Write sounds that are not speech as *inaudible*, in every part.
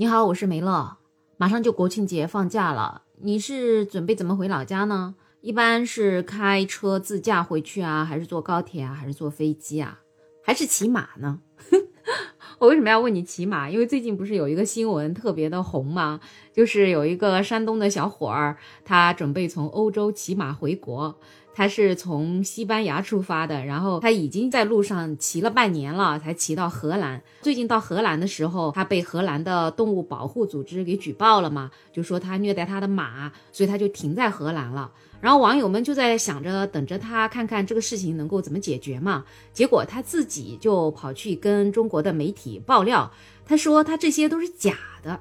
你好，我是梅乐。马上就国庆节放假了，你是准备怎么回老家呢？一般是开车自驾回去啊，还是坐高铁啊，还是坐飞机啊，还是骑马呢？*laughs* 我为什么要问你骑马？因为最近不是有一个新闻特别的红吗？就是有一个山东的小伙儿，他准备从欧洲骑马回国。他是从西班牙出发的，然后他已经在路上骑了半年了，才骑到荷兰。最近到荷兰的时候，他被荷兰的动物保护组织给举报了嘛，就说他虐待他的马，所以他就停在荷兰了。然后网友们就在想着等着他看看这个事情能够怎么解决嘛。结果他自己就跑去跟中国的媒体爆料，他说他这些都是假的。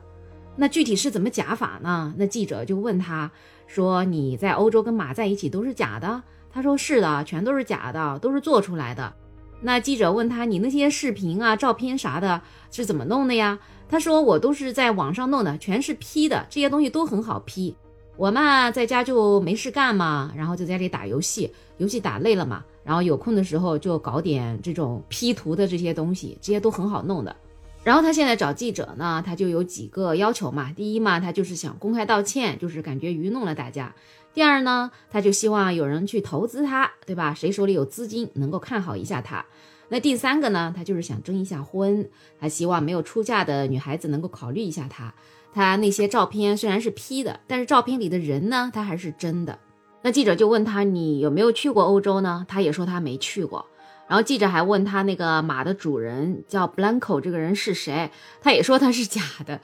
那具体是怎么假法呢？那记者就问他。说你在欧洲跟马在一起都是假的，他说是的，全都是假的，都是做出来的。那记者问他，你那些视频啊、照片啥的，是怎么弄的呀？他说我都是在网上弄的，全是 P 的，这些东西都很好 P。我嘛在家就没事干嘛，然后就在家里打游戏，游戏打累了嘛，然后有空的时候就搞点这种 P 图的这些东西，这些都很好弄的。然后他现在找记者呢，他就有几个要求嘛。第一嘛，他就是想公开道歉，就是感觉愚弄了大家。第二呢，他就希望有人去投资他，对吧？谁手里有资金能够看好一下他。那第三个呢，他就是想征一下婚，他希望没有出嫁的女孩子能够考虑一下他。他那些照片虽然是 P 的，但是照片里的人呢，他还是真的。那记者就问他，你有没有去过欧洲呢？他也说他没去过。然后记者还问他那个马的主人叫 Blanco 这个人是谁，他也说他是假的。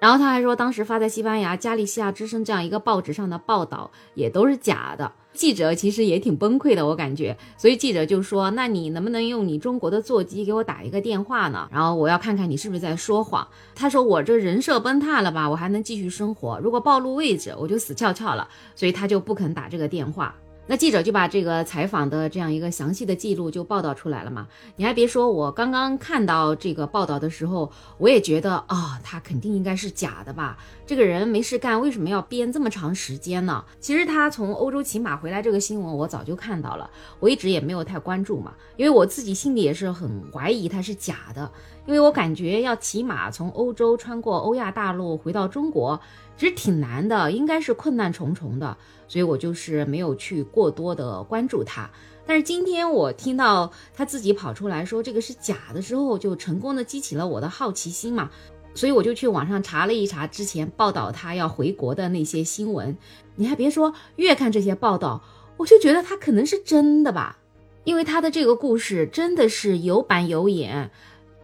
然后他还说当时发在西班牙《加利西亚之声》这样一个报纸上的报道也都是假的。记者其实也挺崩溃的，我感觉。所以记者就说：“那你能不能用你中国的座机给我打一个电话呢？然后我要看看你是不是在说谎。”他说：“我这人设崩塌了吧？我还能继续生活？如果暴露位置，我就死翘翘了。”所以他就不肯打这个电话。那记者就把这个采访的这样一个详细的记录就报道出来了嘛？你还别说，我刚刚看到这个报道的时候，我也觉得啊，他肯定应该是假的吧？这个人没事干，为什么要编这么长时间呢？其实他从欧洲骑马回来这个新闻，我早就看到了，我一直也没有太关注嘛，因为我自己心里也是很怀疑他是假的，因为我感觉要骑马从欧洲穿过欧亚大陆回到中国。其实挺难的，应该是困难重重的，所以我就是没有去过多的关注他。但是今天我听到他自己跑出来说这个是假的时候，就成功的激起了我的好奇心嘛，所以我就去网上查了一查之前报道他要回国的那些新闻。你还别说，越看这些报道，我就觉得他可能是真的吧，因为他的这个故事真的是有板有眼，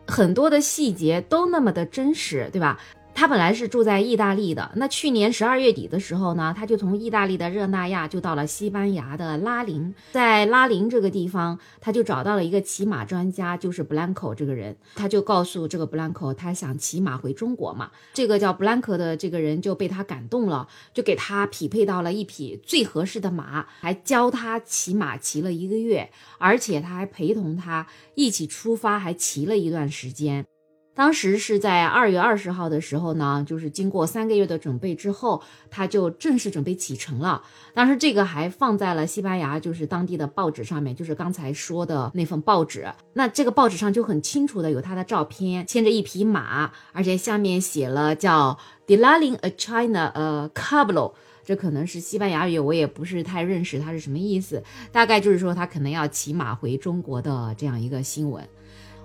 很多的细节都那么的真实，对吧？他本来是住在意大利的，那去年十二月底的时候呢，他就从意大利的热那亚就到了西班牙的拉林，在拉林这个地方，他就找到了一个骑马专家，就是 Blanco 这个人，他就告诉这个 Blanco，他想骑马回中国嘛，这个叫 Blanco 的这个人就被他感动了，就给他匹配到了一匹最合适的马，还教他骑马骑了一个月，而且他还陪同他一起出发，还骑了一段时间。当时是在二月二十号的时候呢，就是经过三个月的准备之后，他就正式准备启程了。当时这个还放在了西班牙，就是当地的报纸上面，就是刚才说的那份报纸。那这个报纸上就很清楚的有他的照片，牵着一匹马，而且下面写了叫 “Delaling a China a Cablo”，这可能是西班牙语，我也不是太认识它是什么意思，大概就是说他可能要骑马回中国的这样一个新闻。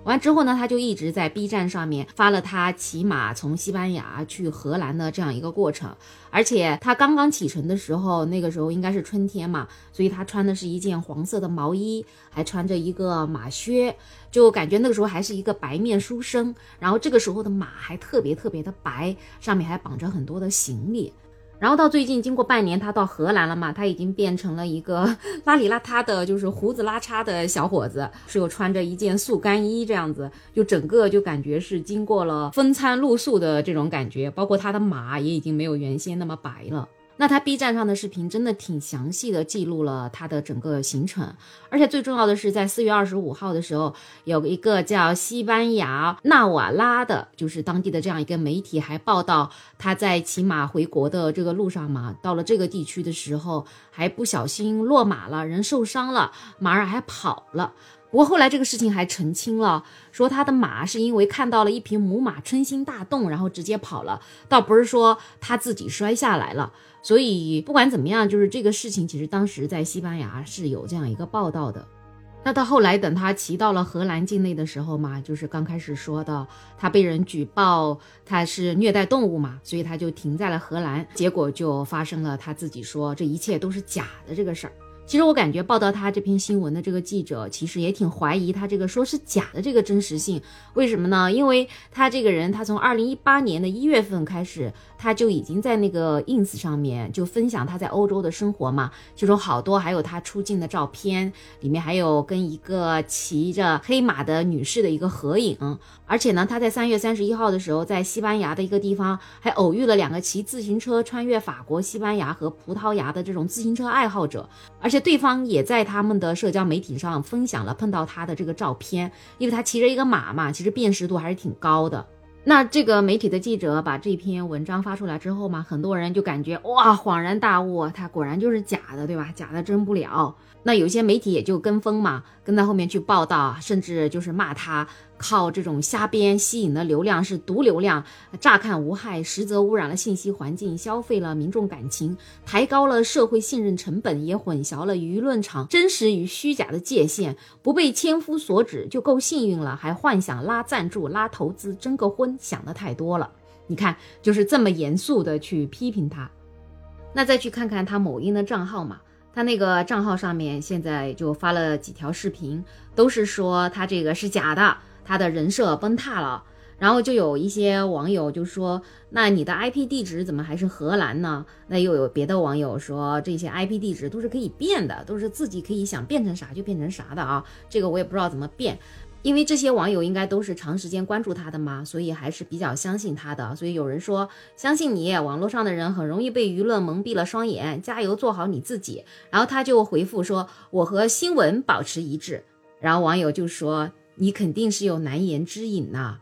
完之后呢，他就一直在 B 站上面发了他骑马从西班牙去荷兰的这样一个过程，而且他刚刚启程的时候，那个时候应该是春天嘛，所以他穿的是一件黄色的毛衣，还穿着一个马靴，就感觉那个时候还是一个白面书生。然后这个时候的马还特别特别的白，上面还绑着很多的行李。然后到最近，经过半年，他到荷兰了嘛？他已经变成了一个 *laughs* 邋里邋遢的，就是胡子拉碴的小伙子，是有穿着一件速干衣这样子，就整个就感觉是经过了风餐露宿的这种感觉，包括他的马也已经没有原先那么白了。那他 B 站上的视频真的挺详细的，记录了他的整个行程，而且最重要的是，在四月二十五号的时候，有一个叫西班牙纳瓦拉的，就是当地的这样一个媒体，还报道他在骑马回国的这个路上嘛，到了这个地区的时候，还不小心落马了，人受伤了，马儿还跑了。不过后来这个事情还澄清了，说他的马是因为看到了一匹母马春心大动，然后直接跑了，倒不是说他自己摔下来了。所以不管怎么样，就是这个事情其实当时在西班牙是有这样一个报道的。那到后来等他骑到了荷兰境内的时候嘛，就是刚开始说的，他被人举报他是虐待动物嘛，所以他就停在了荷兰，结果就发生了他自己说这一切都是假的这个事儿。其实我感觉报道他这篇新闻的这个记者，其实也挺怀疑他这个说是假的这个真实性。为什么呢？因为他这个人，他从二零一八年的一月份开始，他就已经在那个 ins 上面就分享他在欧洲的生活嘛，其中好多还有他出境的照片，里面还有跟一个骑着黑马的女士的一个合影。而且呢，他在三月三十一号的时候，在西班牙的一个地方还偶遇了两个骑自行车穿越法国、西班牙和葡萄牙的这种自行车爱好者，而且。对方也在他们的社交媒体上分享了碰到他的这个照片，因为他骑着一个马嘛，其实辨识度还是挺高的。那这个媒体的记者把这篇文章发出来之后嘛，很多人就感觉哇，恍然大悟，他果然就是假的，对吧？假的真不了。那有些媒体也就跟风嘛，跟在后面去报道，甚至就是骂他靠这种瞎编吸引的流量是毒流量，乍看无害，实则污染了信息环境，消费了民众感情，抬高了社会信任成本，也混淆了舆论场真实与虚假的界限。不被千夫所指就够幸运了，还幻想拉赞助、拉投资、征个婚，想的太多了。你看，就是这么严肃的去批评他。那再去看看他某音的账号嘛。他那个账号上面现在就发了几条视频，都是说他这个是假的，他的人设崩塌了。然后就有一些网友就说：“那你的 IP 地址怎么还是荷兰呢？”那又有别的网友说：“这些 IP 地址都是可以变的，都是自己可以想变成啥就变成啥的啊。”这个我也不知道怎么变。因为这些网友应该都是长时间关注他的嘛，所以还是比较相信他的。所以有人说相信你，网络上的人很容易被舆论蒙蔽了双眼，加油，做好你自己。然后他就回复说：“我和新闻保持一致。”然后网友就说：“你肯定是有难言之隐呐。”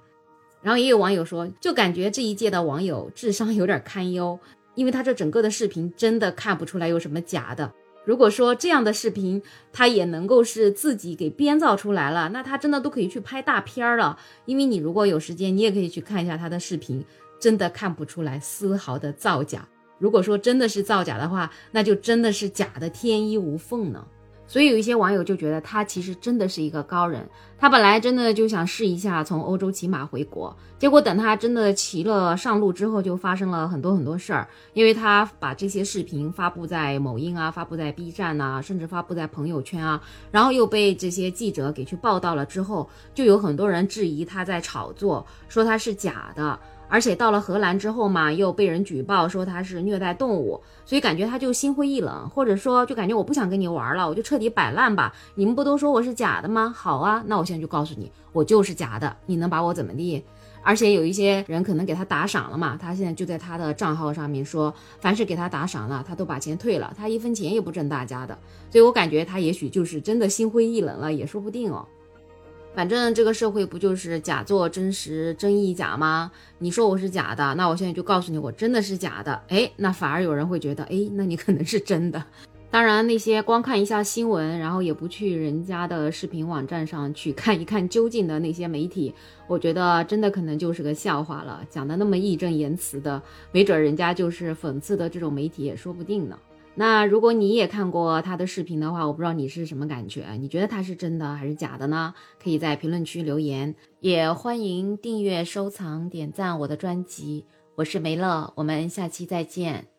然后也有网友说，就感觉这一届的网友智商有点堪忧，因为他这整个的视频真的看不出来有什么假的。如果说这样的视频他也能够是自己给编造出来了，那他真的都可以去拍大片了。因为你如果有时间，你也可以去看一下他的视频，真的看不出来丝毫的造假。如果说真的是造假的话，那就真的是假的天衣无缝呢。所以有一些网友就觉得他其实真的是一个高人，他本来真的就想试一下从欧洲骑马回国，结果等他真的骑了上路之后，就发生了很多很多事儿，因为他把这些视频发布在某音啊，发布在 B 站呐，甚至发布在朋友圈啊，然后又被这些记者给去报道了之后，就有很多人质疑他在炒作，说他是假的。而且到了荷兰之后嘛，又被人举报说他是虐待动物，所以感觉他就心灰意冷，或者说就感觉我不想跟你玩了，我就彻底摆烂吧。你们不都说我是假的吗？好啊，那我现在就告诉你，我就是假的，你能把我怎么地？而且有一些人可能给他打赏了嘛，他现在就在他的账号上面说，凡是给他打赏了，他都把钱退了，他一分钱也不挣大家的。所以我感觉他也许就是真的心灰意冷了，也说不定哦。反正这个社会不就是假作真实，真亦假吗？你说我是假的，那我现在就告诉你，我真的是假的。哎，那反而有人会觉得，哎，那你可能是真的。当然，那些光看一下新闻，然后也不去人家的视频网站上去看一看究竟的那些媒体，我觉得真的可能就是个笑话了。讲的那么义正言辞的，没准人家就是讽刺的这种媒体也说不定呢。那如果你也看过他的视频的话，我不知道你是什么感觉？你觉得他是真的还是假的呢？可以在评论区留言，也欢迎订阅、收藏、点赞我的专辑。我是梅乐，我们下期再见。